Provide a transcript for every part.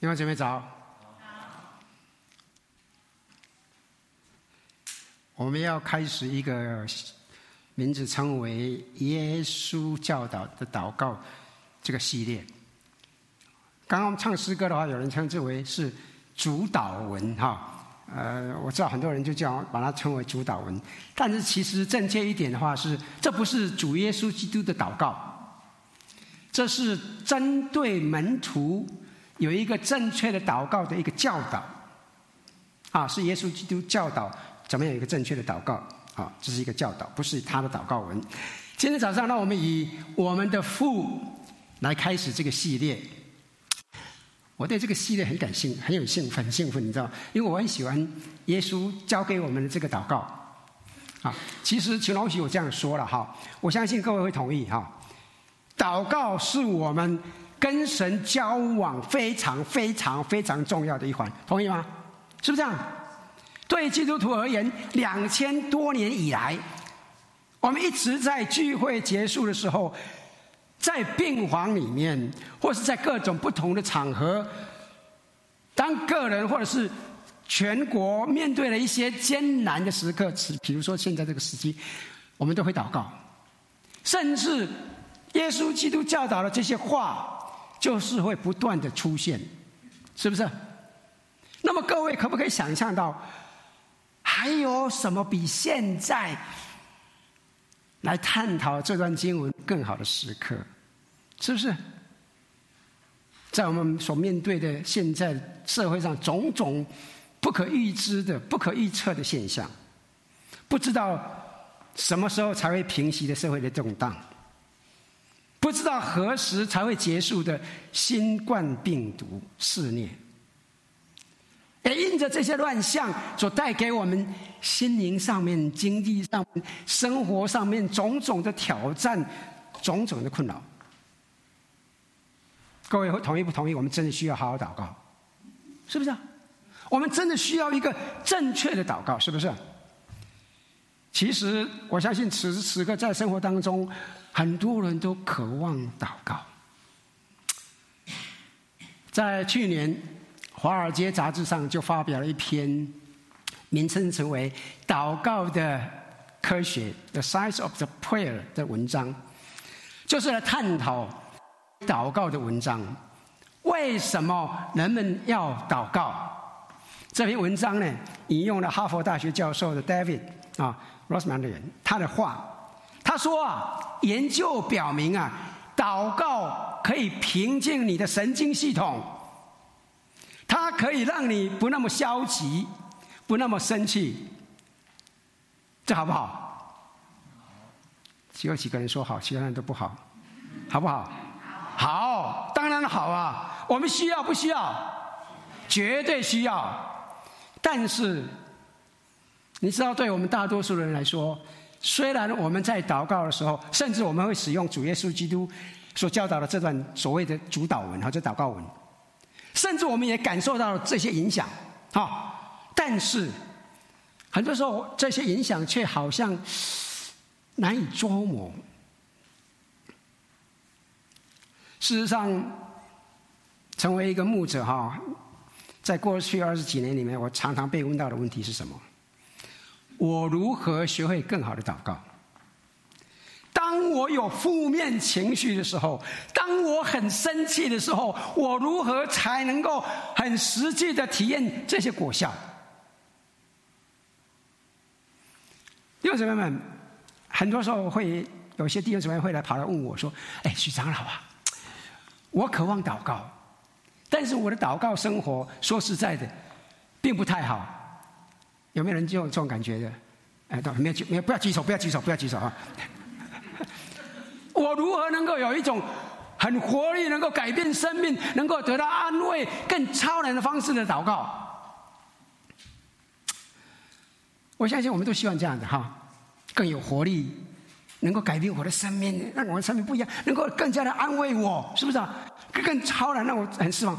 你们准备早？我们要开始一个名字称为“耶稣教导的祷告”这个系列。刚刚唱诗歌的话，有人称之为是主祷文，哈。呃，我知道很多人就叫把它称为主祷文，但是其实正确一点的话是，这不是主耶稣基督的祷告，这是针对门徒有一个正确的祷告的一个教导，啊，是耶稣基督教导。怎么样一个正确的祷告？啊，这是一个教导，不是他的祷告文。今天早上，让我们以我们的父来开始这个系列。我对这个系列很感兴，很有兴，很兴奋，你知道？因为我很喜欢耶稣教给我们的这个祷告。啊，其实秦老许我这样说了哈，我相信各位会同意哈。祷告是我们跟神交往非常非常非常重要的一环，同意吗？是不是这样？对基督徒而言，两千多年以来，我们一直在聚会结束的时候，在病房里面，或是在各种不同的场合，当个人或者是全国面对了一些艰难的时刻，比如说现在这个时期，我们都会祷告，甚至耶稣基督教导的这些话，就是会不断的出现，是不是？那么各位可不可以想象到？还有什么比现在来探讨这段经文更好的时刻？是不是？在我们所面对的现在社会上种种不可预知的、不可预测的现象，不知道什么时候才会平息的社会的动荡，不知道何时才会结束的新冠病毒肆虐。也因着这些乱象所带给我们心灵上面、经济上面、生活上面种种的挑战、种种的困扰，各位会同意不同意？我们真的需要好好祷告，是不是？我们真的需要一个正确的祷告，是不是？其实我相信此时此刻在生活当中，很多人都渴望祷告。在去年。《华尔街》杂志上就发表了一篇名称称为“祷告的科学 ”（The Science of the Prayer） 的文章，就是来探讨祷告的文章。为什么人们要祷告？这篇文章呢，引用了哈佛大学教授的 David 啊 Rossman 的人他的话，他说啊，研究表明啊，祷告可以平静你的神经系统。它可以让你不那么消极，不那么生气，这好不好？只有几个人说好，其他人都不好，好不好？好，当然好啊！我们需要不需要？绝对需要。但是，你知道，对我们大多数人来说，虽然我们在祷告的时候，甚至我们会使用主耶稣基督所教导的这段所谓的主祷文或者祷告文。甚至我们也感受到了这些影响，哈，但是很多时候这些影响却好像难以捉摸。事实上，成为一个牧者哈，在过去二十几年里面，我常常被问到的问题是什么？我如何学会更好的祷告？当我有负面情绪的时候，当我很生气的时候，我如何才能够很实际的体验这些果效？弟兄姊妹们，很多时候会有些弟兄姊妹会来跑来问我说：“哎，许长老啊，我渴望祷告，但是我的祷告生活，说实在的，并不太好。有没有人就有这种感觉的？哎，都没有举，没有，不要举手，不要举手，不要举手啊！” 我如何能够有一种很活力、能够改变生命、能够得到安慰、更超然的方式的祷告？我相信我们都希望这样的哈，更有活力，能够改变我的生命，让我的生命不一样，能够更加的安慰我，是不是啊？更超然，让我很释放。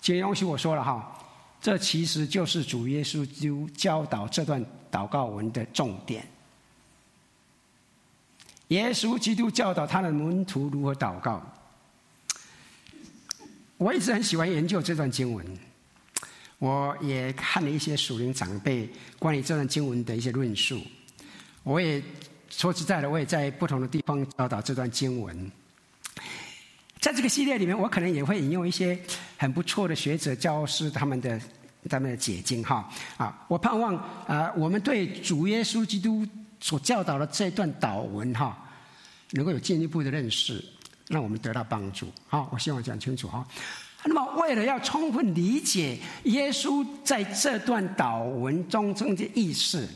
请允许我说了哈，这其实就是主耶稣基督教导这段祷告文的重点。耶稣基督教导他的门徒如何祷告。我一直很喜欢研究这段经文，我也看了一些属灵长辈关于这段经文的一些论述。我也说实在的，我也在不同的地方教导这段经文。在这个系列里面，我可能也会引用一些很不错的学者、教师他们的他们的解经哈啊。我盼望啊，我们对主耶稣基督所教导的这段祷文哈，能够有进一步的认识。让我们得到帮助。好，我希望讲清楚哈。那么，为了要充分理解耶稣在这段祷文中中的意思，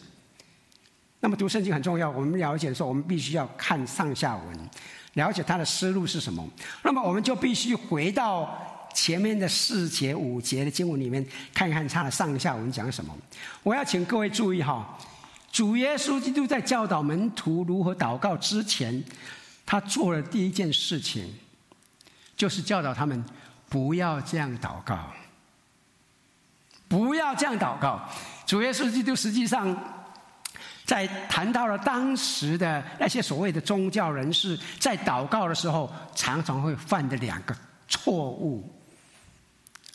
那么读圣经很重要。我们了解的时候，我们必须要看上下文，了解他的思路是什么。那么，我们就必须回到前面的四节、五节的经文里面，看看他的上下文讲什么。我要请各位注意哈，主耶稣基督在教导门徒如何祷告之前。他做了第一件事情，就是教导他们不要这样祷告，不要这样祷告。主耶稣基督实际上在谈到了当时的那些所谓的宗教人士在祷告的时候，常常会犯的两个错误。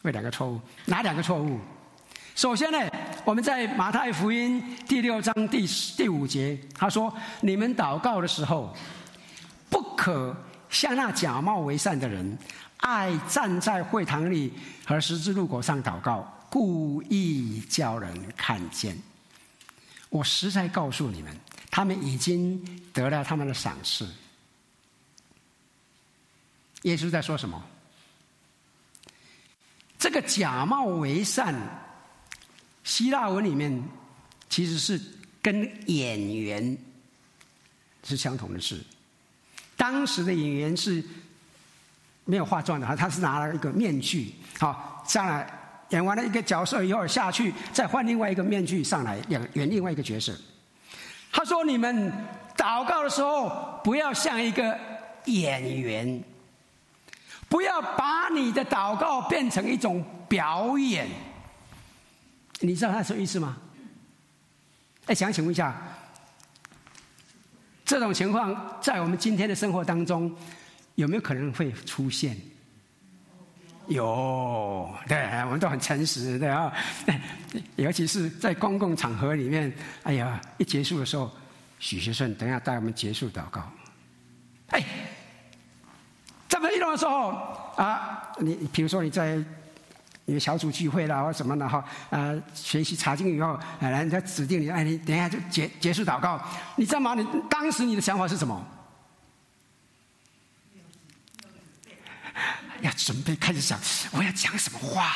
会两个错误，哪两个错误？首先呢，我们在马太福音第六章第第五节，他说：“你们祷告的时候。”不可像那假冒为善的人，爱站在会堂里和十字路口上祷告，故意叫人看见。我实在告诉你们，他们已经得了他们的赏赐。耶稣在说什么？这个假冒为善，希腊文里面其实是跟演员是相同的事。当时的演员是没有化妆的，他是拿了一个面具，好上来演完了一个角色以后下去，再换另外一个面具上来演演另外一个角色。他说：“你们祷告的时候，不要像一个演员，不要把你的祷告变成一种表演。”你知道他什么意思吗？哎，想请问一下。这种情况在我们今天的生活当中有没有可能会出现？有，对，我们都很诚实，对啊，尤其是在公共场合里面，哎呀，一结束的时候，许学顺，等一下带我们结束祷告。哎，这么运动的时候啊，你比如说你在。因为小组聚会啦，或什么的哈，呃，学习查经以后，呃，人家指定你，哎，你等一下就结结束祷告。你知道吗？你当时你的想法是什么？要准备开始想，我要讲什么话？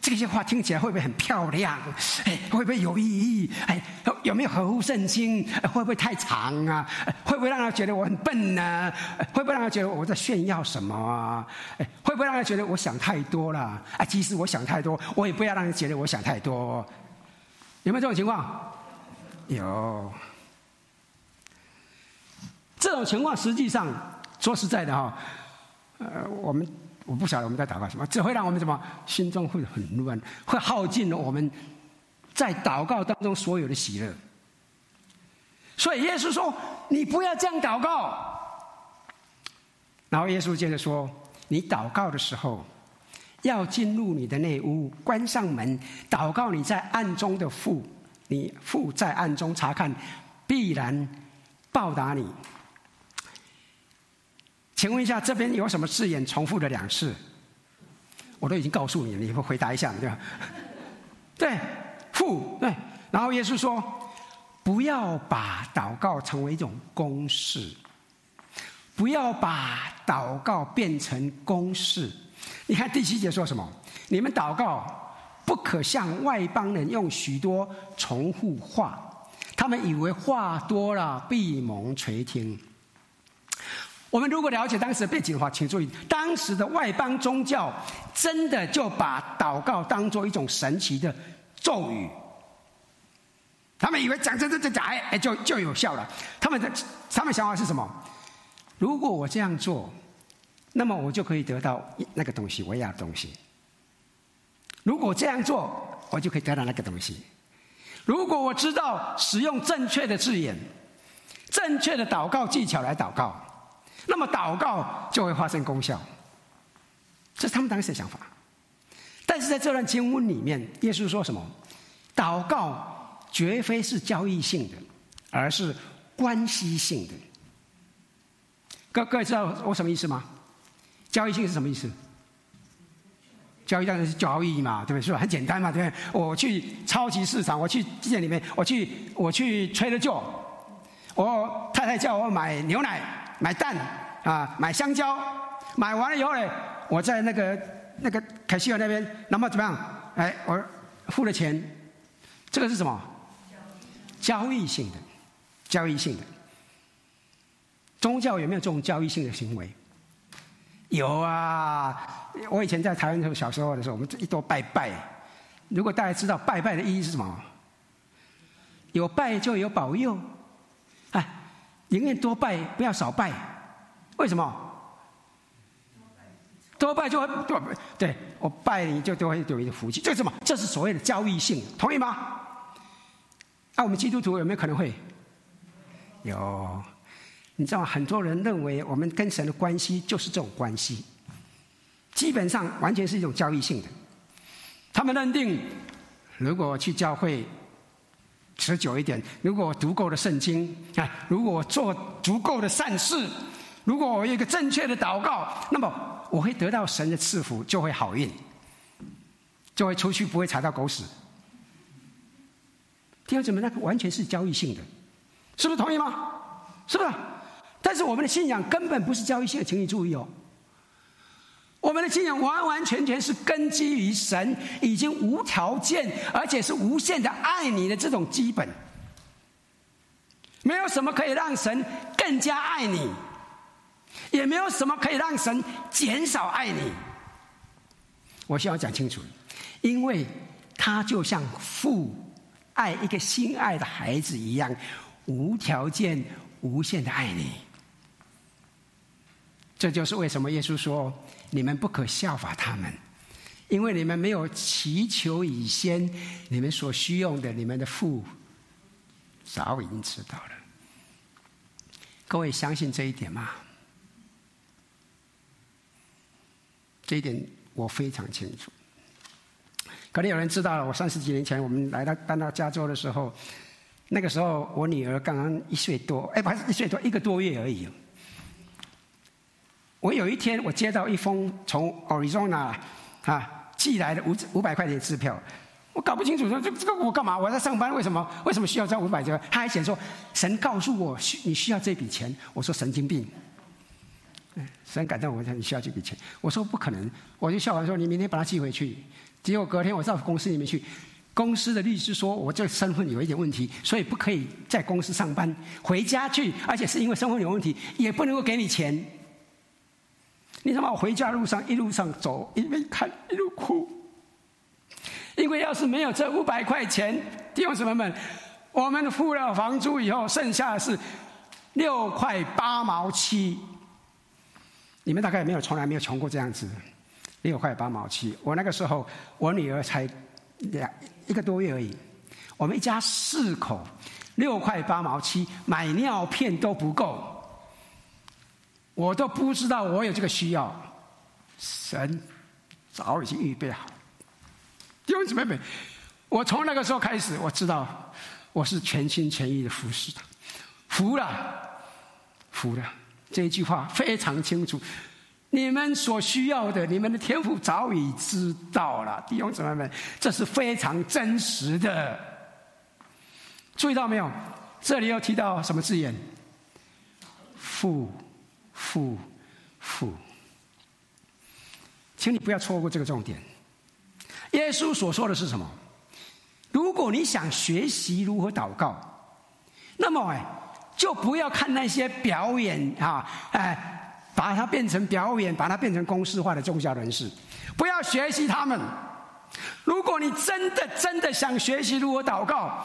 这些话听起来会不会很漂亮？哎，会不会有意义？哎，有没有合乎圣经？会不会太长啊？会不会让他觉得我很笨呢、啊？会不会让他觉得我在炫耀什么啊？哎，会不会让他觉得我想太多了？啊，即使我想太多，我也不要让人觉得我想太多。有没有这种情况？有。这种情况实际上说实在的哈，呃，我们。我不晓得我们在祷告什么，只会让我们什么心中会很乱，会耗尽了我们在祷告当中所有的喜乐。所以耶稣说：“你不要这样祷告。”然后耶稣接着说：“你祷告的时候，要进入你的内屋，关上门，祷告你在暗中的父，你父在暗中察看，必然报答你。”请问一下，这边有什么字眼重复了两次？我都已经告诉你了，你会回答一下，对吧？对，父对。然后耶稣说：“不要把祷告成为一种公式，不要把祷告变成公式。”你看第七节说什么？你们祷告不可向外邦人用许多重复话，他们以为话多了必蒙垂听。我们如果了解当时的背景的话，请注意，当时的外邦宗教真的就把祷告当做一种神奇的咒语。他们以为讲这这这讲哎哎就就有效了。他们的他们想法是什么？如果我这样做，那么我就可以得到那个东西，我要的东西。如果这样做，我就可以得到那个东西。如果我知道使用正确的字眼、正确的祷告技巧来祷告。那么祷告就会发生功效，这是他们当时的想法。但是在这段经文里面，耶稣说什么？祷告绝非是交易性的，而是关系性的。各各位知道我什么意思吗？交易性是什么意思？交易当然是交易嘛，对不对？是吧？很简单嘛，对不对？我去超级市场，我去店里面，我去我去 Trader Joe，我太太叫我买牛奶、买蛋啊，买香蕉，买完了以后呢，我在那个那个凯西尔那边，那么怎么样？哎，我付了钱，这个是什么？交易性的，交易性的。宗教有没有这种交易性的行为？有啊。我以前在台湾的时候，小时候的时候，我们这一多拜拜。如果大家知道拜拜的意义是什么？有拜就有保佑，宁愿多拜不要少拜。为什么？多拜就会对，我拜你就都会有一个福气。这是什么？这是所谓的交易性，同意吗？那、我们基督徒有没有可能会？有，你知道？很多人认为我们跟神的关系就是这种关系。基本上完全是一种交易性的，他们认定，如果去教会持久一点，如果我读够了圣经啊，如果我做足够的善事，如果我有一个正确的祷告，那么我会得到神的赐福，就会好运，就会出去不会踩到狗屎。弟兄姊妹，那完全是交易性的，是不是同意吗？是不是？但是我们的信仰根本不是交易性的，请你注意哦。我们的信仰完完全全是根基于神已经无条件，而且是无限的爱你的这种基本。没有什么可以让神更加爱你，也没有什么可以让神减少爱你。我需要讲清楚，因为他就像父爱一个心爱的孩子一样，无条件、无限的爱你。这就是为什么耶稣说。你们不可效法他们，因为你们没有祈求以先，你们所需用的，你们的父早已经知道了。各位相信这一点吗？这一点我非常清楚。可能有人知道了，我三十几年前我们来到搬到加州的时候，那个时候我女儿刚刚一岁多，哎，不是一岁多，一个多月而已。我有一天，我接到一封从 Arizona 啊寄来的五五百块钱支票，我搞不清楚说这这个我干嘛？我在上班，为什么为什么需要这五百块？他还写说神告诉我需你需要这笔钱，我说神经病。神感动我，说你需要这笔钱，我说不可能，我就笑完说你明天把它寄回去。结果隔天我到公司里面去，公司的律师说我这身份有一点问题，所以不可以在公司上班，回家去，而且是因为身份有问题，也不能够给你钱。你知道吗？我回家路上一路上走，一边看一路哭，因为要是没有这五百块钱，弟兄姊妹们，我们付了房租以后，剩下的是六块八毛七。你们大概也没有从来没有穷过这样子，六块八毛七。我那个时候，我女儿才两一个多月而已，我们一家四口，六块八毛七，买尿片都不够。我都不知道我有这个需要，神早已经预备好。弟兄姊妹们，我从那个时候开始，我知道我是全心全意的服侍他，服了，服了。这一句话非常清楚，你们所需要的，你们的天赋早已知道了。弟兄姊妹们，这是非常真实的。注意到没有？这里又提到什么字眼？父。父，父，请你不要错过这个重点。耶稣所说的是什么？如果你想学习如何祷告，那么哎，就不要看那些表演啊，哎，把它变成表演，把它变成公式化的宗教人士，不要学习他们。如果你真的真的想学习如何祷告，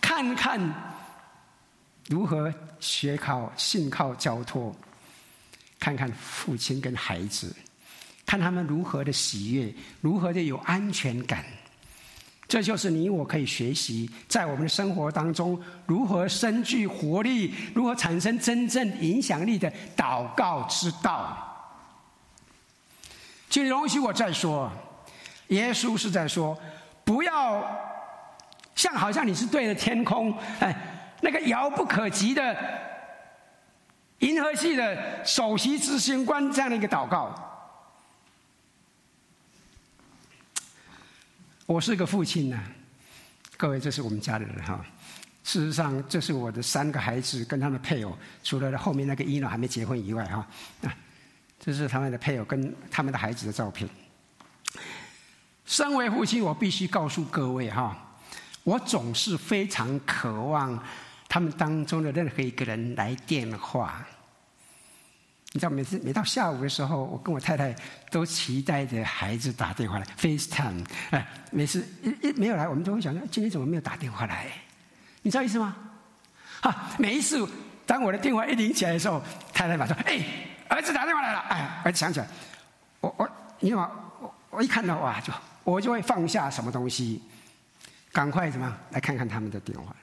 看看如何学靠信靠交托。看看父亲跟孩子，看他们如何的喜悦，如何的有安全感，这就是你我可以学习，在我们的生活当中如何深具活力，如何产生真正影响力的祷告之道。请容许我再说，耶稣是在说，不要像好像你是对着天空，哎，那个遥不可及的银河系的首席执行官这样的一个祷告。我是个父亲呢，各位，这是我们家的人哈。事实上，这是我的三个孩子跟他们配偶，除了后面那个一呢还没结婚以外哈。这是他们的配偶跟他们的孩子的照片。身为父亲，我必须告诉各位哈，我总是非常渴望他们当中的任何一个人来电话。你知道，每次每到下午的时候，我跟我太太都期待着孩子打电话来，FaceTime。哎，每次一一没有来，我们都会想说，今天怎么没有打电话来？你知道意思吗？啊，每一次当我的电话一铃起来的时候，太太马上：“哎，儿子打电话来了。”哎，儿子想起来，我我，你知道吗？我我一看到哇，就我就会放下什么东西，赶快怎么样来看看他们的电话。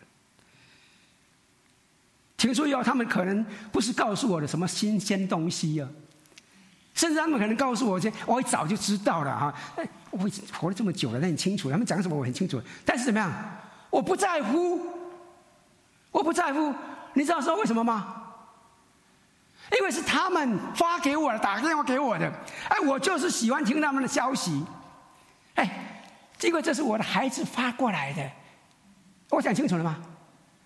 请注意哦，他们可能不是告诉我的什么新鲜东西啊，甚至他们可能告诉我一些我早就知道了哈。哎，我活了这么久了，那很清楚，他们讲什么我很清楚，但是怎么样，我不在乎。我不在乎，你知道说为什么吗？因为是他们发给我的，打个电话给我的。哎，我就是喜欢听他们的消息。哎，因为这是我的孩子发过来的。我讲清楚了吗？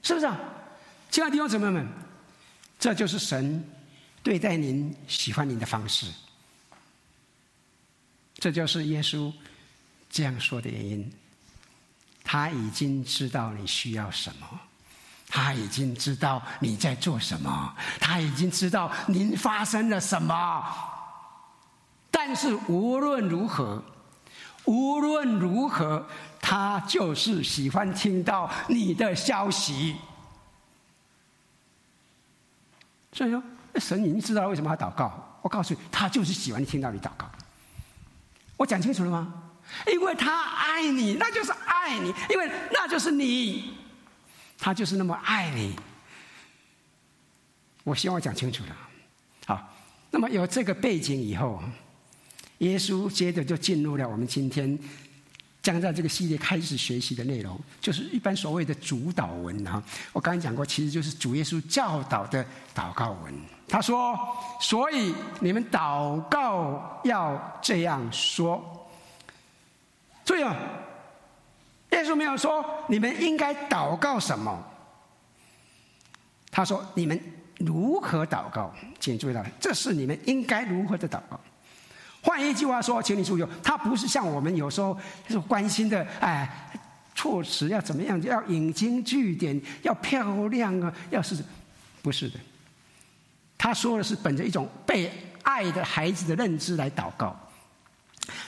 是不是啊？亲爱的弟兄姊妹们，这就是神对待您、喜欢您的方式。这就是耶稣这样说的原因。他已经知道你需要什么。他已经知道你在做什么，他已经知道您发生了什么。但是无论如何，无论如何，他就是喜欢听到你的消息。所以说，神已经知道为什么要祷告。我告诉你，他就是喜欢听到你祷告。我讲清楚了吗？因为他爱你，那就是爱你，因为那就是你。他就是那么爱你，我希望我讲清楚了。好，那么有这个背景以后，耶稣接着就进入了我们今天将在这个系列开始学习的内容，就是一般所谓的主祷文啊。我刚才讲过，其实就是主耶稣教导的祷告文。他说：“所以你们祷告要这样说。”注意啊。耶稣没有说你们应该祷告什么，他说你们如何祷告，请注意到，这是你们应该如何的祷告。换一句话说，请你注意，他不是像我们有时候就是关心的，哎，措辞要怎么样，要引经据典，要漂亮啊，要是不是的？他说的是本着一种被爱的孩子的认知来祷告，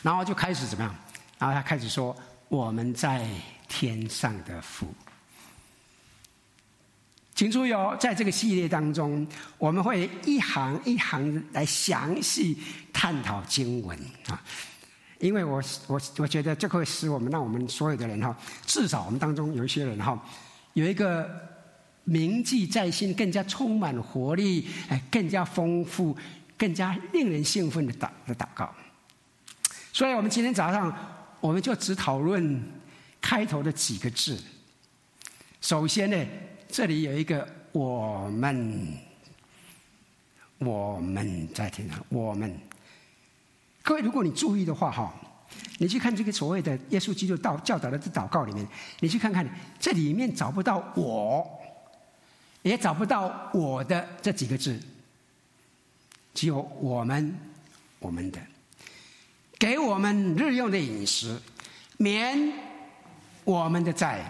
然后就开始怎么样？然后他开始说。我们在天上的父，请注意哦，在这个系列当中，我们会一行一行来详细探讨经文啊，因为我我我觉得这会使我们让我们所有的人哈，至少我们当中有一些人哈，有一个铭记在心、更加充满活力、哎，更加丰富、更加令人兴奋的祷的祷告。所以我们今天早上。我们就只讨论开头的几个字。首先呢，这里有一个“我们”，我们在天上，我们。各位，如果你注意的话，哈，你去看这个所谓的耶稣基督道教导的祷告里面，你去看看，这里面找不到“我”，也找不到“我的”这几个字，只有“我们”，我们的。给我们日用的饮食，免我们的债，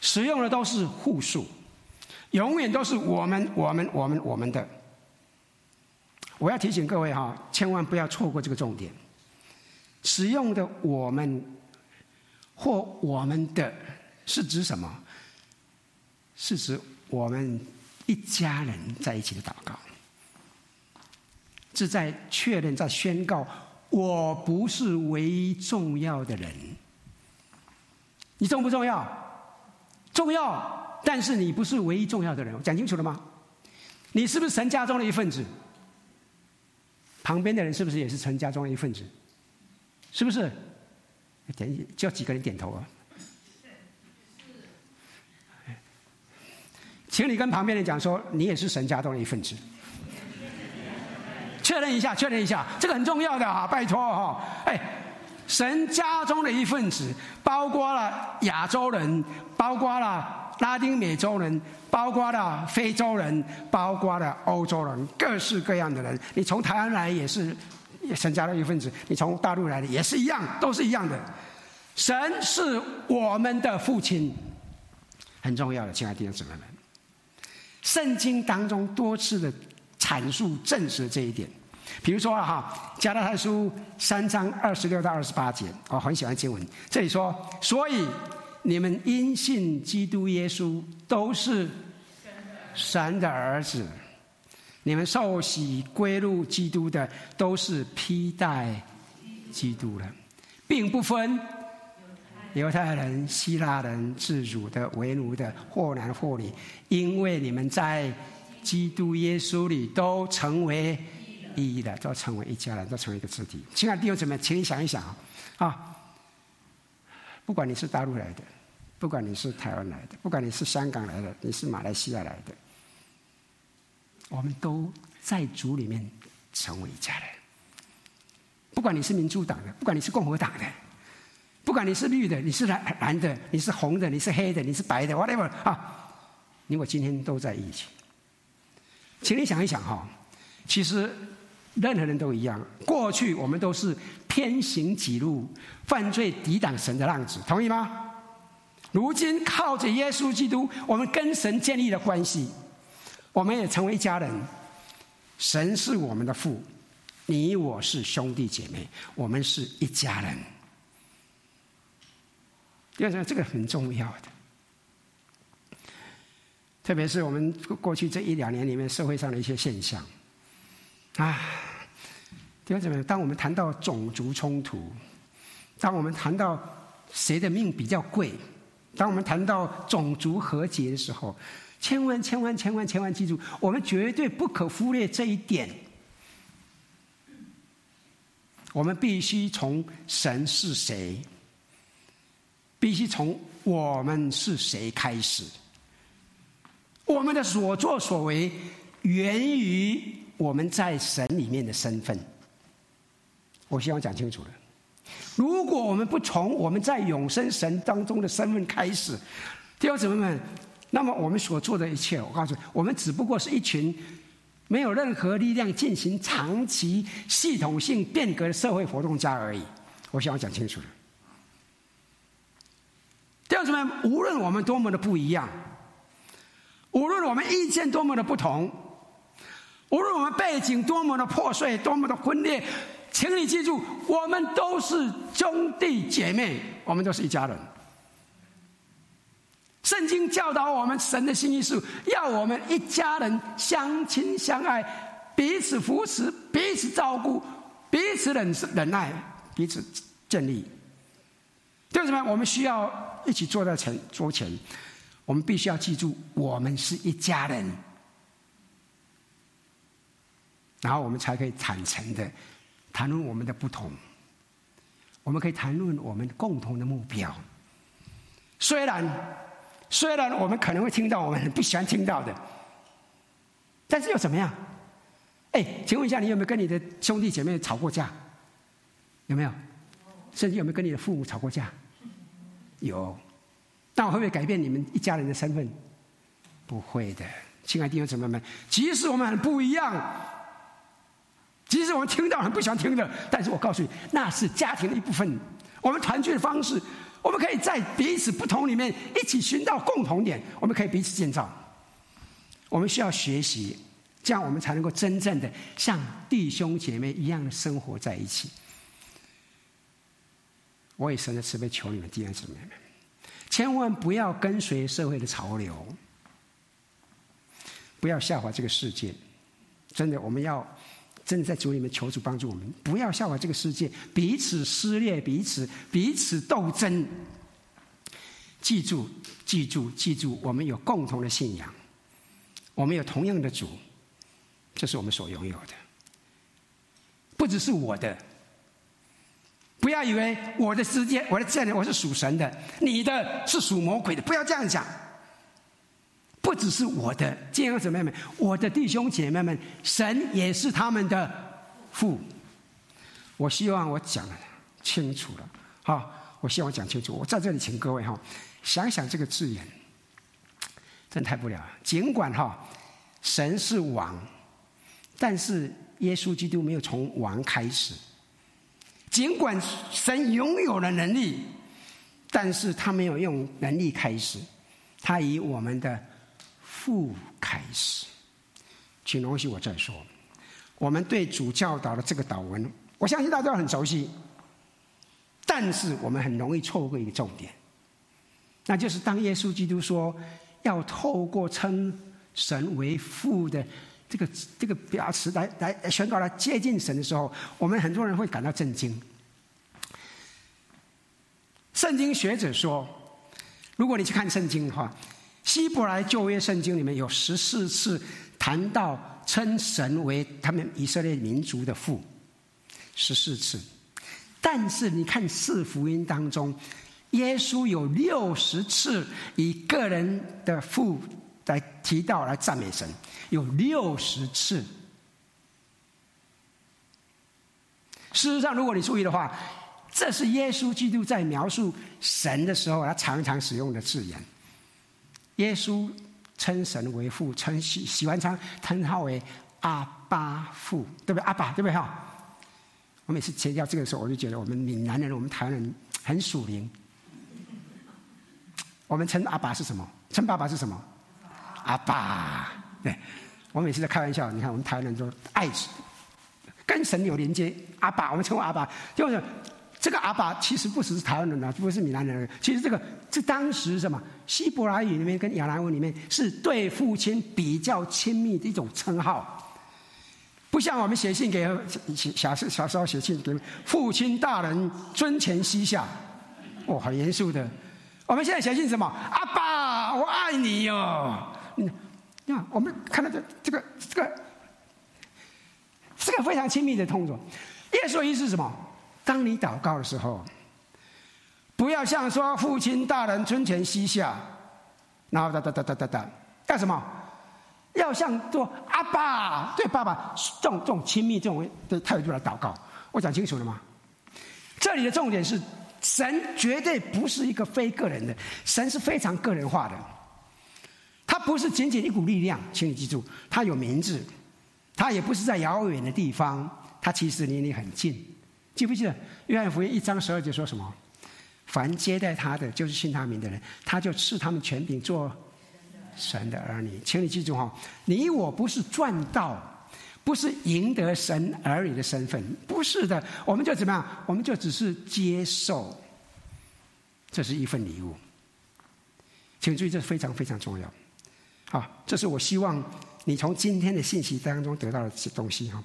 使用的都是复数，永远都是我们、我们、我们、我们的。我要提醒各位哈，千万不要错过这个重点。使用的我们或我们的，是指什么？是指我们一家人在一起的祷告，是在确认、在宣告。我不是唯一重要的人，你重不重要？重要，但是你不是唯一重要的人。讲清楚了吗？你是不是神家中的一份子？旁边的人是不是也是神家中的一份子？是不是？点叫几个人点头啊？请你跟旁边人讲说，你也是神家中的一份子。确认一下，确认一下，这个很重要的啊！拜托哈，哎，神家中的一份子，包括了亚洲人，包括了拉丁美洲人，包括了非洲人，包括了欧洲人，各式各样的人。你从台湾来也是神家的一份子，你从大陆来的也是一样，都是一样的。神是我们的父亲，很重要的，亲爱的弟兄姊妹们。圣经当中多次的阐述证实这一点，比如说哈，加拉太书三章二十六到二十八节，我很喜欢经文。这里说，所以你们因信基督耶稣都是神的儿子，你们受洗归入基督的都是披戴基督了，并不分。犹太人、希腊人、自主的、为奴的，或男或女，因为你们在基督耶稣里都成为一的，都成为一家人，都成为一个肢体。亲爱的弟兄姊妹，请你想一想啊，不管你是大陆来的，不管你是台湾来的，不管你是香港来的，你是马来西亚来的，我们都在主里面成为一家人。不管你是民主党的，不管你是共和党的。不管你是绿的，你是蓝蓝的，你是红的，你是黑的，你是白的，whatever 啊，你我今天都在一起。请你想一想哈，其实任何人都一样。过去我们都是偏行己路、犯罪抵挡神的浪子，同意吗？如今靠着耶稣基督，我们跟神建立了关系，我们也成为一家人。神是我们的父，你我是兄弟姐妹，我们是一家人。要讲这个很重要的，特别是我们过去这一两年里面社会上的一些现象，啊，弟兄姊妹，当我们谈到种族冲突，当我们谈到谁的命比较贵，当我们谈到种族和解的时候，千万千万千万千万记住，我们绝对不可忽略这一点。我们必须从神是谁。必须从我们是谁开始。我们的所作所为源于我们在神里面的身份。我希望讲清楚了。如果我们不从我们在永生神当中的身份开始，弟兄姊妹们，那么我们所做的一切，我告诉你，我们只不过是一群没有任何力量进行长期系统性变革的社会活动家而已。我希望讲清楚了。弟兄姊妹，无论我们多么的不一样，无论我们意见多么的不同，无论我们背景多么的破碎、多么的分裂，请你记住，我们都是兄弟姐妹，我们都是一家人。圣经教导我们，神的心意是要我们一家人相亲相爱，彼此扶持，彼此照顾，彼此忍忍耐，彼此建立。为什么我们需要一起坐在前桌前？我们必须要记住，我们是一家人，然后我们才可以坦诚的谈论我们的不同。我们可以谈论我们共同的目标。虽然虽然我们可能会听到我们很不喜欢听到的，但是又怎么样？哎，请问一下，你有没有跟你的兄弟姐妹吵过架？有没有？甚至有没有跟你的父母吵过架？有，但我会不会改变你们一家人的身份？不会的，亲爱的弟兄姊妹们，即使我们很不一样，即使我们听到很不想听的，但是我告诉你，那是家庭的一部分。我们团聚的方式，我们可以在彼此不同里面一起寻到共同点，我们可以彼此建造。我们需要学习，这样我们才能够真正的像弟兄姐妹一样的生活在一起。我以神的慈悲求你们弟兄姊妹们，千万不要跟随社会的潮流，不要效法这个世界。真的，我们要真的在主里面求主帮助我们，不要效法这个世界，彼此撕裂，彼此彼此斗争。记住，记住，记住，我们有共同的信仰，我们有同样的主，这是我们所拥有的，不只是我的。不要以为我的世界、我的这里我是属神的，你的是属魔鬼的，不要这样讲。不只是我的弟兄姊妹们，我的弟兄姐妹们，神也是他们的父。我希望我讲的清楚了，好，我希望讲清楚。我在这里请各位哈，想想这个字眼，真太不了了。尽管哈，神是王，但是耶稣基督没有从王开始。尽管神拥有了能力，但是他没有用能力开始，他以我们的。父开始，请容许我再说。我们对主教导的这个祷文，我相信大家很熟悉。但是我们很容易错过一个重点，那就是当耶稣基督说要透过称神为父的这个这个表词来来宣告来接近神的时候，我们很多人会感到震惊。圣经学者说，如果你去看圣经的话。希伯来旧约圣经里面有十四次谈到称神为他们以色列民族的父，十四次。但是你看四福音当中，耶稣有六十次以个人的父来提到来赞美神，有六十次。事实上，如果你注意的话，这是耶稣基督在描述神的时候，他常常使用的字眼。耶稣称神为父，称喜喜欢称称他为阿爸父，对不对？阿爸，对不对？哈，我每次强调这个时候，我就觉得我们闽南人、我们台湾人很属灵。我们称阿爸是什么？称爸爸是什么？阿爸。对，我每次在开玩笑，你看我们台湾人说爱跟神有连接，阿爸，我们称为阿爸，就是。这个阿爸其实不只是台湾人啊，不是闽南人。其实这个是当时什么希伯来语里面跟亚兰文里面是对父亲比较亲密的一种称号，不像我们写信给小时小时候写信给父亲大人尊前膝下，哦，很严肃的。我们现在写信什么？阿爸，我爱你哟、哦。你看，我们看到这这个这个这个非常亲密的动作。耶稣意思是什么？当你祷告的时候，不要像说父亲大人尊前膝下，然后哒哒哒哒哒哒，干什么？要像做阿爸对爸爸这种这种亲密这种的态度来祷告。我讲清楚了吗？这里的重点是，神绝对不是一个非个人的，神是非常个人化的。他不是仅仅一股力量，请你记住，他有名字，他也不是在遥远的地方，他其实离你很近。记不记得约翰福音一章十二节说什么？凡接待他的，就是信他名的人，他就赐他们权柄做神的儿女。请你记住哈，你我不是赚到，不是赢得神儿女的身份，不是的，我们就怎么样？我们就只是接受，这是一份礼物。请注意，这非常非常重要。好，这是我希望你从今天的信息当中得到的东西哈。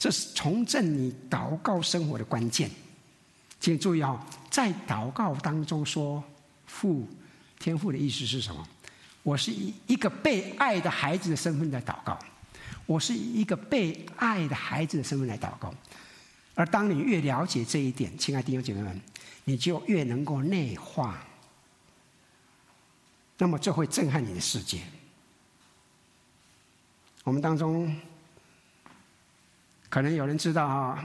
这是重振你祷告生活的关键，请注意哦，在祷告当中说“父天父”的意思是什么？我是以一个被爱的孩子的身份在祷告，我是以一个被爱的孩子的身份来祷告。而当你越了解这一点，亲爱的弟兄姐妹们，你就越能够内化，那么这会震撼你的世界。我们当中。可能有人知道哈，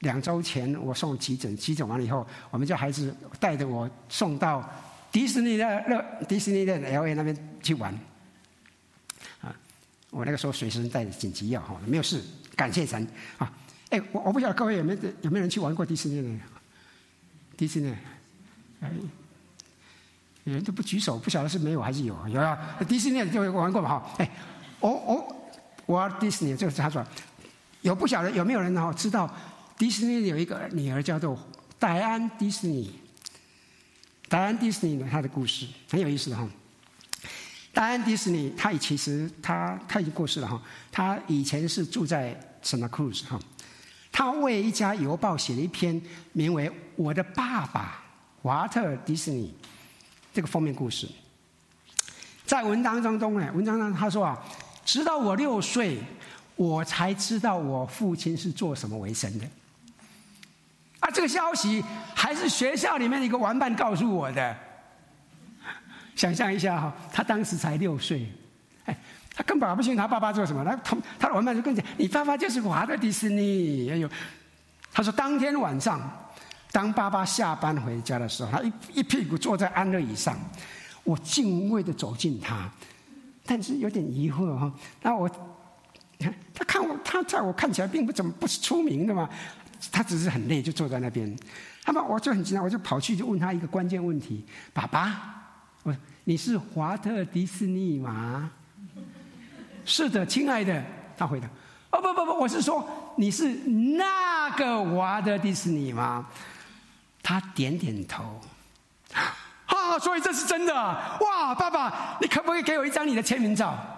两周前我送急诊，急诊完了以后，我们家孩子带着我送到迪士尼的乐迪士尼的 L A 那边去玩。啊，我那个时候随身带着紧急药哈，没有事，感谢神啊！哎，我我不晓得各位有没有有没有人去玩过迪士尼的？迪士尼，哎，人都不举手，不晓得是没有还是有？有啊，迪士尼就玩过嘛哈！哎，我我我玩迪士尼就是他说。有不晓得有没有人哈知道，迪士尼有一个女儿叫做戴安·迪士尼。戴安·迪士尼呢她的故事很有意思哈。戴安·迪士尼，她其实她她已经过世了哈。她以前是住在 Santa Cruz 哈。她为一家邮报写了一篇名为《我的爸爸华特·迪士尼》这个封面故事。在文章当中呢，文章当中他说啊，直到我六岁。我才知道我父亲是做什么为生的。啊，这个消息还是学校里面一个玩伴告诉我的。想象一下哈，他当时才六岁，哎，他根本不清他爸爸做什么。他同他的玩伴就跟讲：“你爸爸就是华特迪士尼。”哎呦，他说当天晚上，当爸爸下班回家的时候，他一一屁股坐在安乐椅上，我敬畏的走近他，但是有点疑惑哈。那我，看我，他在我看起来并不怎么不是出名的嘛，他只是很累，就坐在那边。那么我就很紧张，我就跑去就问他一个关键问题：“爸爸。”我，你是华特迪士尼吗？是的，亲爱的。他回答：哦不不不，我是说你是那个华特迪士尼吗？他点点头。啊，所以这是真的。哇，爸爸，你可不可以给我一张你的签名照？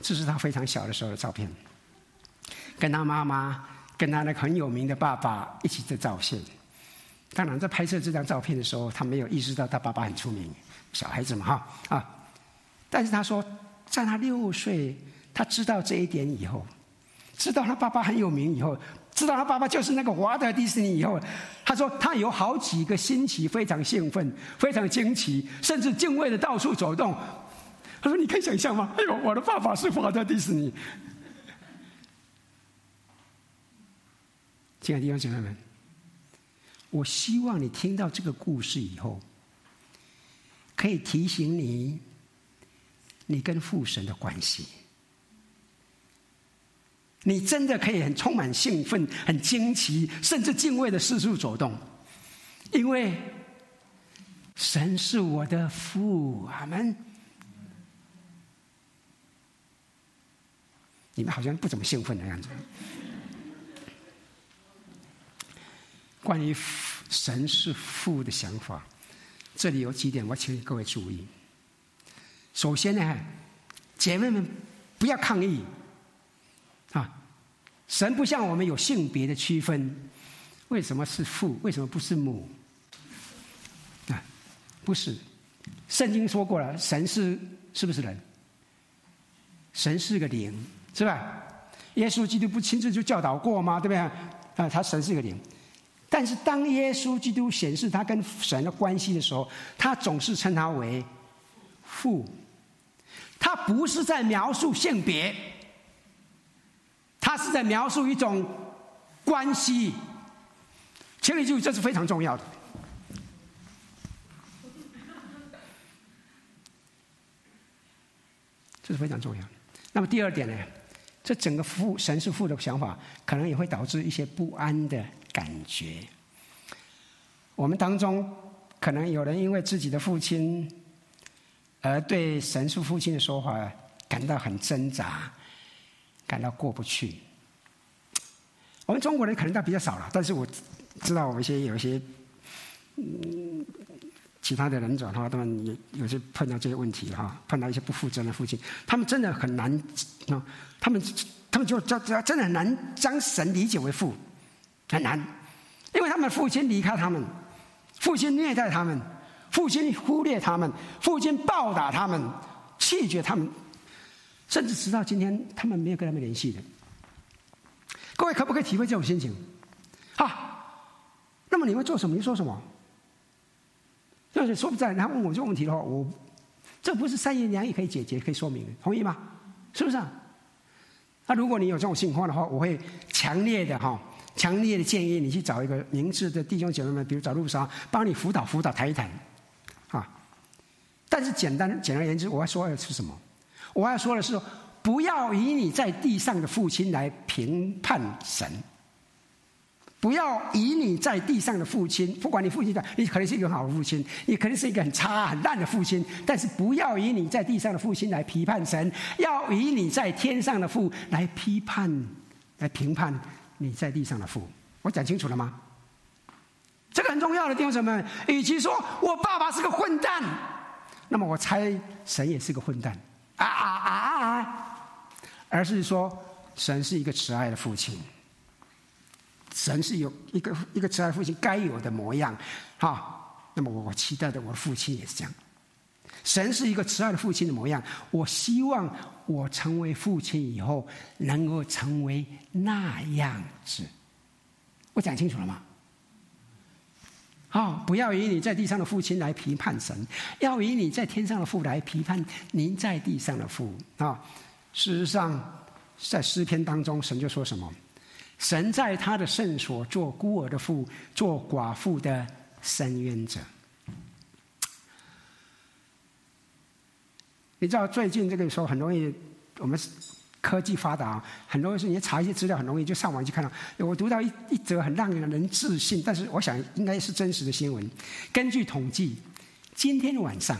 这是他非常小的时候的照片，跟他妈妈，跟他那个很有名的爸爸一起的照相。当然，在拍摄这张照片的时候，他没有意识到他爸爸很出名，小孩子嘛，哈啊。但是他说，在他六岁，他知道这一点以后，知道他爸爸很有名以后，知道他爸爸就是那个华特迪士尼以后，他说他有好几个星期非常兴奋，非常惊奇，甚至敬畏的到处走动。他说：“你可以想象吗？哎呦，我的爸爸是华特迪士尼。”亲爱的弟兄姐妹们。我希望你听到这个故事以后，可以提醒你，你跟父神的关系。你真的可以很充满兴奋、很惊奇，甚至敬畏的四处走动，因为神是我的父。阿门。你们好像不怎么兴奋的样子。关于神是父的想法，这里有几点，我请各位注意。首先呢，姐妹们不要抗议啊！神不像我们有性别的区分，为什么是父？为什么不是母？啊，不是，圣经说过了，神是是不是人？神是个灵，是吧？耶稣基督不亲自就教导过吗？对不对？啊，他神是一个灵。但是，当耶稣基督显示他跟神的关系的时候，他总是称他为父。他不是在描述性别，他是在描述一种关系。请你注意，这是非常重要的。这是非常重要的。那么第二点呢？这整个父神是父的想法，可能也会导致一些不安的。感觉，我们当中可能有人因为自己的父亲而对神是父亲的说法感到很挣扎，感到过不去。我们中国人可能倒比较少了，但是我知道我们一些有一些嗯其他的人转哈，他们也有些碰到这些问题哈，碰到一些不负责任的父亲，他们真的很难啊，他们他们就真真的很难将神理解为父。很难，因为他们父亲离开他们，父亲虐待他们，父亲忽略他们，父亲暴打他们，弃绝他们，甚至直到今天，他们没有跟他们联系的。各位可不可以体会这种心情？啊，那么你会做什么？你说什么？就是说不在，他问我这个问题的话，我这不是三言两语可以解决、可以说明的，同意吗？是不是啊？那如果你有这种情况的话，我会强烈的哈。强烈的建议你去找一个明智的弟兄姐妹们，比如找路上帮你辅导辅导谈一谈，啊！但是简单简而言之，我要说的是什么？我要说的是，不要以你在地上的父亲来评判神。不要以你在地上的父亲，不管你父亲的，你可能是一个好的父亲，你可能是一个很差很烂的父亲，但是不要以你在地上的父亲来批判神，要以你在天上的父来批判，来评判。你在地上的父，我讲清楚了吗？这个很重要的弟兄姊妹，与其说我爸爸是个混蛋，那么我猜神也是个混蛋啊啊啊啊！而是说神是一个慈爱的父亲，神是有一个一个慈爱父亲该有的模样，好，那么我期待的我的父亲也是这样。神是一个慈爱的父亲的模样，我希望我成为父亲以后能够成为那样子。我讲清楚了吗？好，不要以你在地上的父亲来批判神，要以你在天上的父来批判您在地上的父啊！事实上，在诗篇当中，神就说什么？神在他的圣所做孤儿的父，做寡妇的伸冤者。你知道最近这个时候很容易，我们科技发达，很多时候你查一些资料很容易就上网去看到。我读到一一则很让人自信，但是我想应该是真实的新闻。根据统计，今天晚上，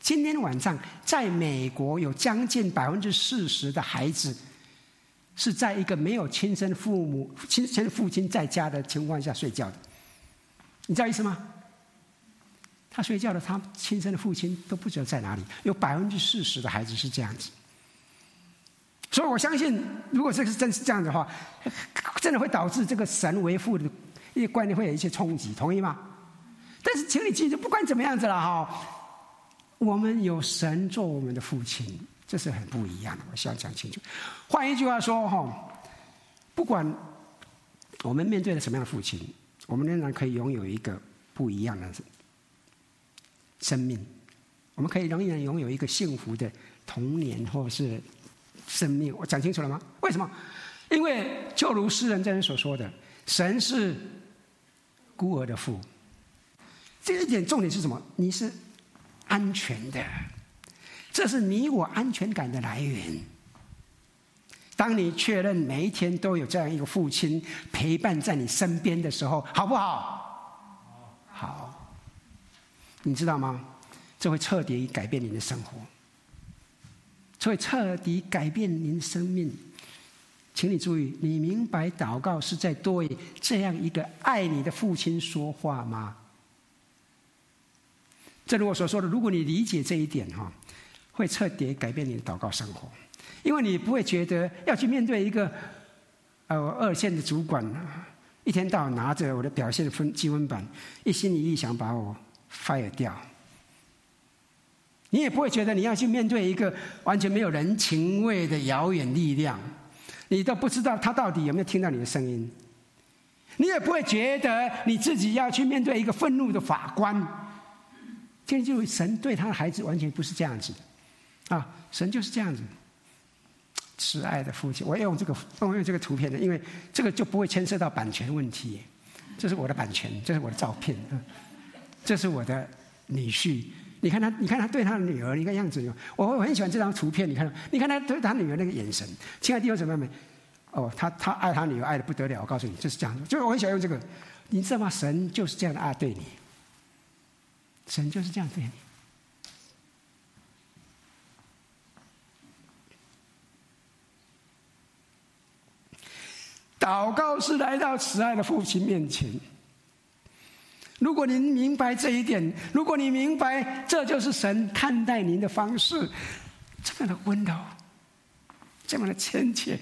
今天晚上在美国有将近百分之四十的孩子是在一个没有亲生父母、亲生父亲在家的情况下睡觉的。你知道意思吗？他睡觉的，他亲生的父亲都不知道在哪里。有百分之四十的孩子是这样子，所以我相信，如果这个是真是这样的话，真的会导致这个神为父的一些观念会有一些冲击，同意吗？但是请你记住，不管怎么样子了哈，我们有神做我们的父亲，这是很不一样的。我需要讲清楚。换一句话说哈，不管我们面对了什么样的父亲，我们仍然可以拥有一个不一样的。生命，我们可以仍然拥有一个幸福的童年，或是生命。我讲清楚了吗？为什么？因为就如诗人这人所说的，神是孤儿的父。这一点重点是什么？你是安全的，这是你我安全感的来源。当你确认每一天都有这样一个父亲陪伴在你身边的时候，好不好？好。你知道吗？这会彻底改变你的生活，这会彻底改变您的生命。请你注意，你明白祷告是在对这样一个爱你的父亲说话吗？正如我所说的，如果你理解这一点哈，会彻底改变你的祷告生活，因为你不会觉得要去面对一个呃二线的主管，一天到晚拿着我的表现分积分板，一心一意想把我。fire 掉，你也不会觉得你要去面对一个完全没有人情味的遥远力量，你都不知道他到底有没有听到你的声音，你也不会觉得你自己要去面对一个愤怒的法官。这就神对他的孩子完全不是这样子，啊，神就是这样子，慈爱的父亲。我要用这个，我用这个图片的，因为这个就不会牵涉到版权问题。这是我的版权，这是我的照片。这是我的女婿，你看他，你看他对他的女儿，你看样子，我我很喜欢这张图片，你看，你看他对他女儿那个眼神，亲爱的弟兄姊妹们，哦，他他爱他女儿爱的不得了，我告诉你，就是这样，就是我很喜欢用这个，你知道吗？神就是这样的爱对你，神就是这样对你。祷告是来到慈爱的父亲面前。如果您明白这一点，如果你明白这就是神看待您的方式，这么的温柔，这么的亲切，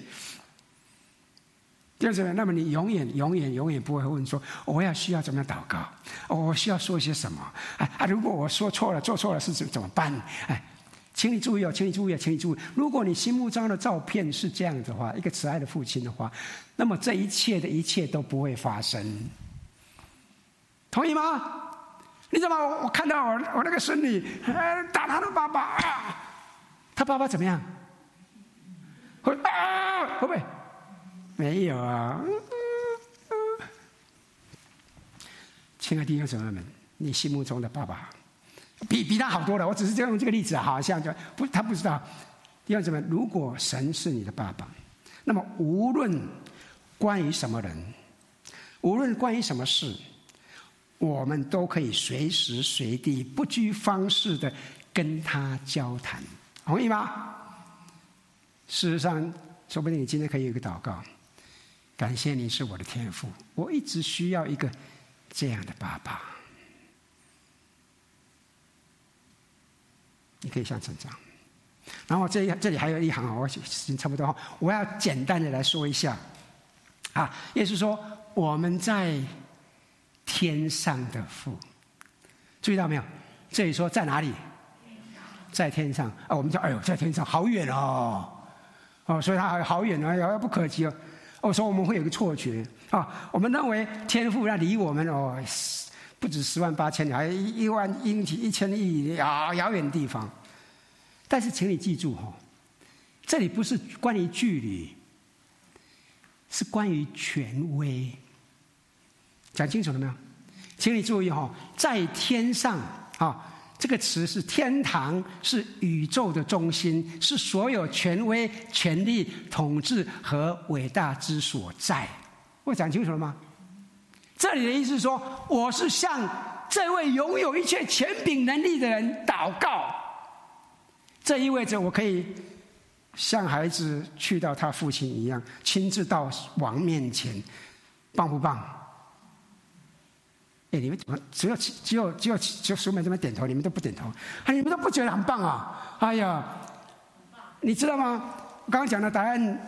弟兄姊妹，那么你永远、永远、永远不会问说：“我要需要怎么样祷告？我需要说些什么？”啊啊！如果我说错了、做错了是怎怎么办？哎，请你注意哦，请你注意哦，请你注意。如果你心目中的照片是这样的话，一个慈爱的父亲的话，那么这一切的一切都不会发生。同意吗？你怎么？我看到我我那个孙女打他的爸爸，啊，他爸爸怎么样？会啊？会不会？没有啊。亲爱的弟兄姊妹们，你心目中的爸爸比比他好多了。我只是就用这个例子，好像就不他不知道。弟兄姊妹，如果神是你的爸爸，那么无论关于什么人，无论关于什么事。我们都可以随时随地不拘方式的跟他交谈，同意吗？事实上，说不定你今天可以有一个祷告，感谢你是我的天父，我一直需要一个这样的爸爸。你可以向成长。然后这这里还有一行，我时间差不多，我要简单的来说一下。啊，也是说我们在。天上的父，注意到没有？这里说在哪里？在天上啊！我们说，哎呦，在天上好远哦，哦，所以他好远哦，遥遥不可及哦。我说我们会有个错觉啊，我们认为天父要离我们哦，不止十万八千里，还一万英里、一千亿啊，遥远地方。但是，请你记住哈，这里不是关于距离，是关于权威。讲清楚了没有？请你注意哈，在天上啊。这个词是天堂，是宇宙的中心，是所有权威、权力、统治和伟大之所在。我讲清楚了吗？这里的意思是说，我是向这位拥有一切权柄能力的人祷告。这意味着我可以像孩子去到他父亲一样，亲自到王面前，棒不棒？哎你们怎么只有只有只有只有苏美这么点头，你们都不点头？啊，你们都不觉得很棒啊？哎呀，你知道吗？刚刚讲的答案，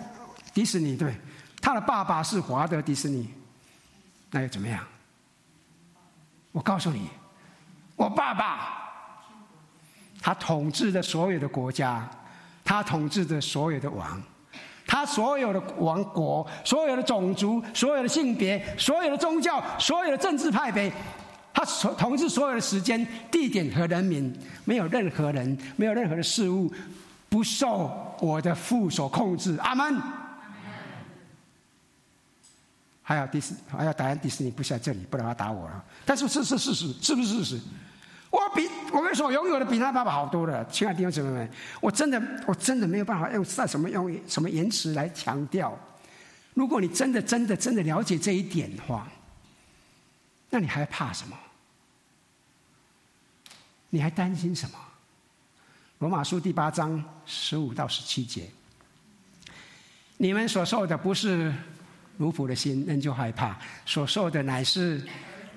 迪士尼对，他的爸爸是华德迪士尼，那又怎么样？我告诉你，我爸爸，他统治的所有的国家，他统治的所有的王。他所有的王国、所有的种族、所有的性别、所有的宗教、所有的政治派别，他所统治所有的时间、地点和人民，没有任何人、没有任何的事物不受我的父所控制。阿门。还有第四，还有答案，迪士尼不是在这里，不然他打我了。但是这是事实，是不是事实？我比我们所拥有的比他爸爸好多了，亲爱的弟兄姊妹们，我真的我真的没有办法用在什么用什么言辞来强调。如果你真的真的真的了解这一点的话，那你还怕什么？你还担心什么？罗马书第八章十五到十七节，你们所受的不是奴仆的心，仍旧害怕；所受的乃是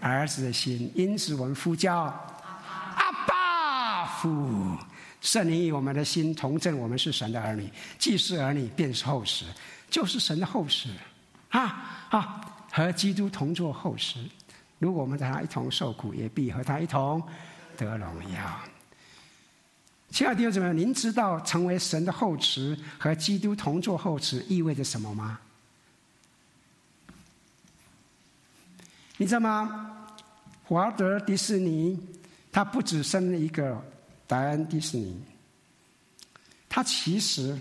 儿子的心，因此我们呼叫阿爸。父，圣灵与我们的心同证，我们是神的儿女。既是儿女，便是后嗣，就是神的后嗣。啊啊，和基督同作后嗣。如果我们和他一同受苦，也必和他一同得荣耀。亲爱的弟兄姊妹，您知道成为神的后嗣和基督同作后嗣意味着什么吗？你知道吗？华德迪士尼，他不只生了一个。戴安·迪士尼，他其实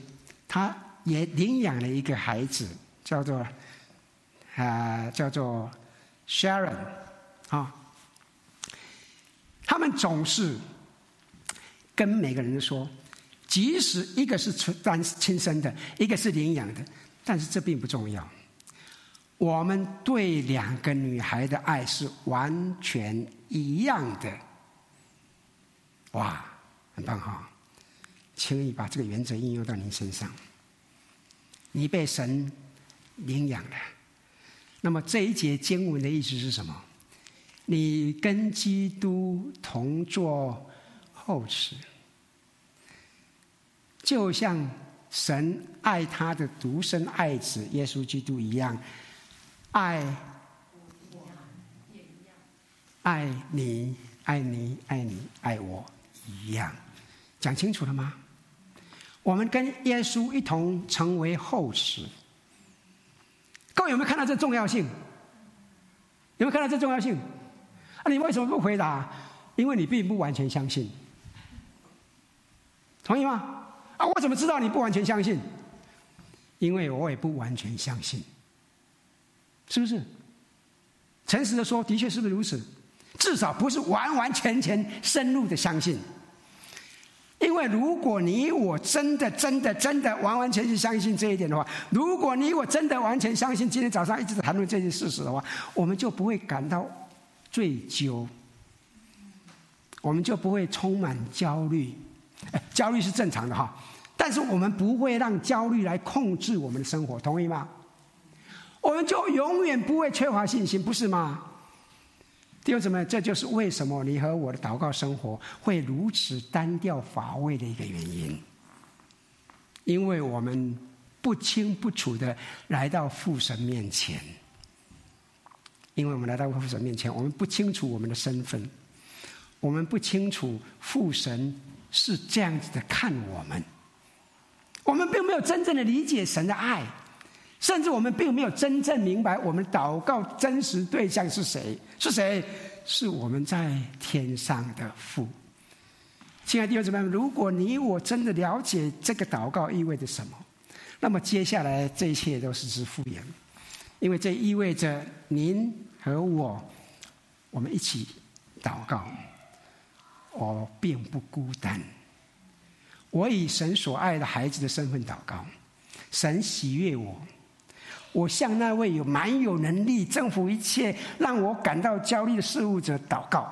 他也领养了一个孩子，叫做啊、叫做 Sharon 啊。他们总是跟每个人说，即使一个是单亲生的，一个是领养的，但是这并不重要。我们对两个女孩的爱是完全一样的。哇！很棒哈，请你把这个原则应用到您身上。你被神领养了，那么这一节经文的意思是什么？你跟基督同作后嗣，就像神爱他的独生爱子耶稣基督一样，爱爱你，爱你，爱你，爱我一样。讲清楚了吗？我们跟耶稣一同成为后世。各位有没有看到这重要性？有没有看到这重要性？啊，你为什么不回答？因为你并不完全相信。同意吗？啊，我怎么知道你不完全相信？因为我也不完全相信。是不是？诚实的说，的确是不是如此？至少不是完完全全深入的相信。因为如果你我真的真的真的完完全全相信这一点的话，如果你我真的完全相信今天早上一直在谈论这件事实的话，我们就不会感到醉疚，我们就不会充满焦虑。焦虑是正常的哈，但是我们不会让焦虑来控制我们的生活，同意吗？我们就永远不会缺乏信心，不是吗？弟兄姊妹，这就是为什么你和我的祷告生活会如此单调乏味的一个原因。因为我们不清不楚的来到父神面前，因为我们来到父神面前，我们不清楚我们的身份，我们不清楚父神是这样子的看我们，我们并没有真正的理解神的爱，甚至我们并没有真正明白我们祷告真实对象是谁？是谁？是我们在天上的父。亲爱的弟兄姊妹们，如果你我真的了解这个祷告意味着什么，那么接下来这一切都是是敷衍，因为这意味着您和我，我们一起祷告。我并不孤单，我以神所爱的孩子的身份祷告，神喜悦我。我向那位有蛮有能力征服一切、让我感到焦虑的事物者祷告。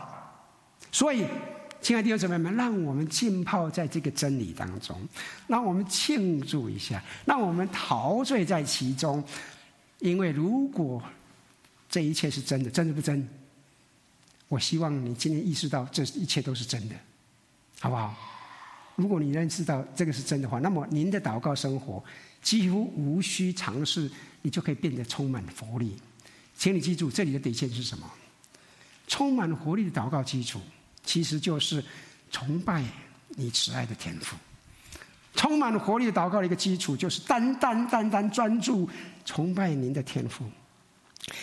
所以，亲爱的弟兄姊妹们，让我们浸泡在这个真理当中，让我们庆祝一下，让我们陶醉在其中。因为如果这一切是真的，真的不真？我希望你今天意识到这一切都是真的，好不好？如果你认识到这个是真的话，那么您的祷告生活几乎无需尝试。你就可以变得充满活力。请你记住，这里的底线是什么？充满活力的祷告基础，其实就是崇拜你慈爱的天赋。充满活力的祷告的一个基础，就是单单单单专注崇拜您的天赋。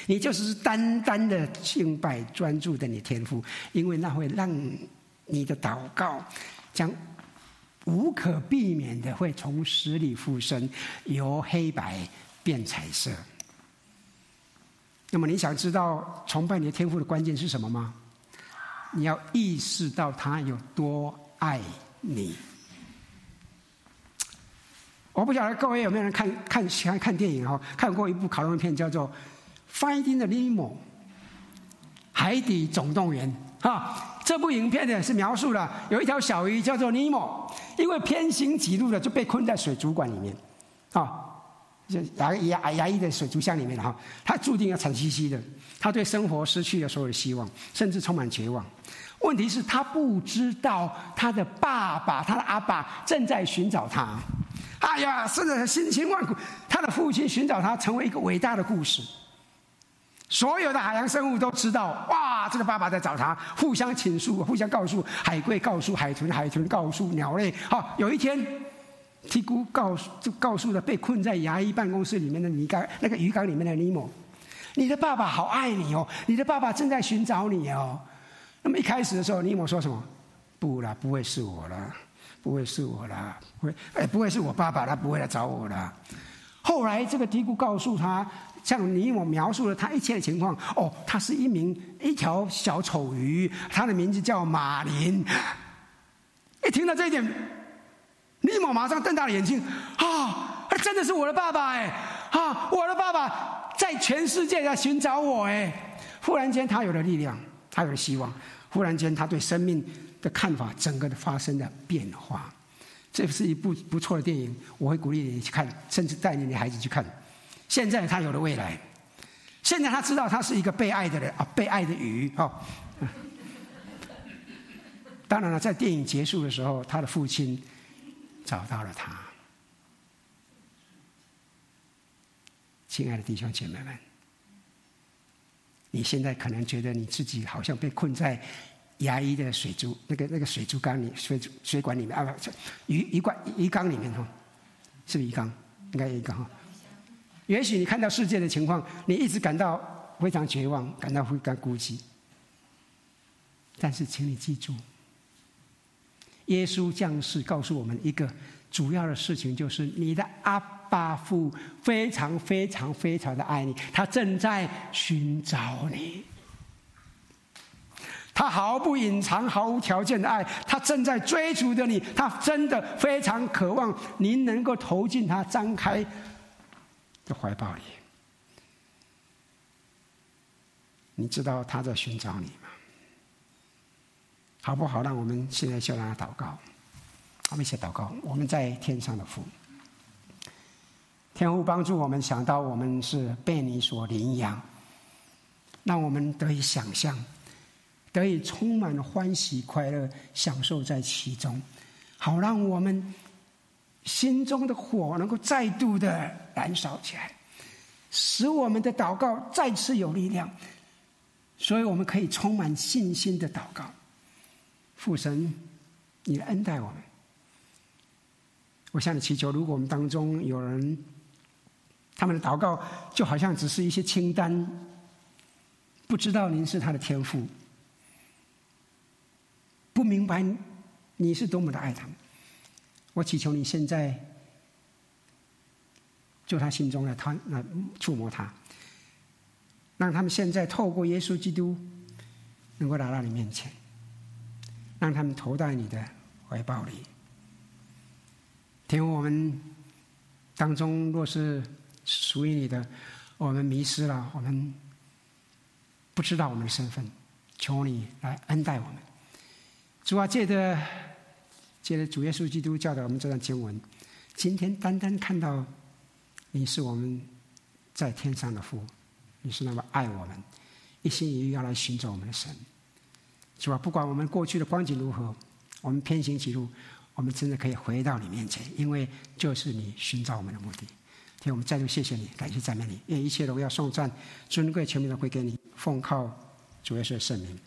你就是单单的敬拜专注的你天赋，因为那会让你的祷告将无可避免的会从死里复生，由黑白。变彩色。那么你想知道崇拜你的天赋的关键是什么吗？你要意识到他有多爱你。我不晓得各位有没有人看看喜欢看电影哈？看过一部卡通片叫做《Finding the Nemo》海底总动员哈。这部影片呢是描述了有一条小鱼叫做尼莫，因为偏行己路的就被困在水族馆里面啊。就牙牙牙医的水族箱里面哈，他注定要惨兮兮的。他对生活失去了所有的希望，甚至充满绝望。问题是，他不知道他的爸爸，他的阿爸正在寻找他。哎呀，甚至辛辛万苦，他的父亲寻找他，成为一个伟大的故事。所有的海洋生物都知道，哇，这个爸爸在找他，互相倾诉，互相告诉海龟，告诉海豚，海豚告诉鸟类。好，有一天。鹈鹕告诉就告诉了被困在牙医办公室里面的尼缸那个鱼缸里面的尼莫，你的爸爸好爱你哦，你的爸爸正在寻找你哦。那么一开始的时候，尼莫说什么？不啦，不会是我啦，不会是我啦，会哎，不会是我爸爸，他不会来找我啦。后来这个鹈鹕告诉他，向尼莫描述了他一切的情况。哦，他是一名一条小丑鱼，他的名字叫马林。一听到这一点。尼莫马上瞪大了眼睛，啊，他真的是我的爸爸哎，啊，我的爸爸在全世界在寻找我哎。忽然间，他有了力量，他有了希望。忽然间，他对生命的看法整个的发生了变化。这是一部不错的电影，我会鼓励你去看，甚至带你的孩子去看。现在他有了未来，现在他知道他是一个被爱的人啊，被爱的鱼啊。当然了，在电影结束的时候，他的父亲。找到了他，亲爱的弟兄姐妹们，你现在可能觉得你自己好像被困在牙医的水珠那个那个水珠缸里水水管里面啊，不，鱼鱼管鱼缸里面哈，是不是鱼缸？应该鱼缸哈。也许你看到世界的情况，你一直感到非常绝望，感到非常孤寂。但是，请你记住。耶稣降世告诉我们一个主要的事情，就是你的阿爸父非常非常非常的爱你，他正在寻找你，他毫不隐藏、毫无条件的爱，他正在追逐着你，他真的非常渴望您能够投进他张开的怀抱里。你知道他在寻找你。好不好？让我们现在就让他祷告。我们一起祷告。我们在天上的父，天父帮助我们想到我们是被你所领养，让我们得以想象，得以充满欢喜快乐，享受在其中，好让我们心中的火能够再度的燃烧起来，使我们的祷告再次有力量，所以我们可以充满信心的祷告。父神，你来恩待我们。我向你祈求，如果我们当中有人他们的祷告就好像只是一些清单，不知道您是他的天父，不明白你是多么的爱他们。我祈求你现在就他心中的他来触摸他，让他们现在透过耶稣基督能够来到你面前，让他们投在你的怀抱里。听我们当中若是。属于你的，我们迷失了，我们不知道我们的身份，求你来恩待我们。主啊，借着借着主耶稣基督教导我们这段经文，今天单单看到你是我们在天上的父，你是那么爱我们，一心一意要来寻找我们的神。是吧，不管我们过去的光景如何，我们偏行歧路，我们真的可以回到你面前，因为就是你寻找我们的目的。所以，我们再度谢谢你，感谢赞美你，愿一切荣耀颂赞、尊贵全部都归给你，奉靠主耶稣的圣名，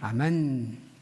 阿门。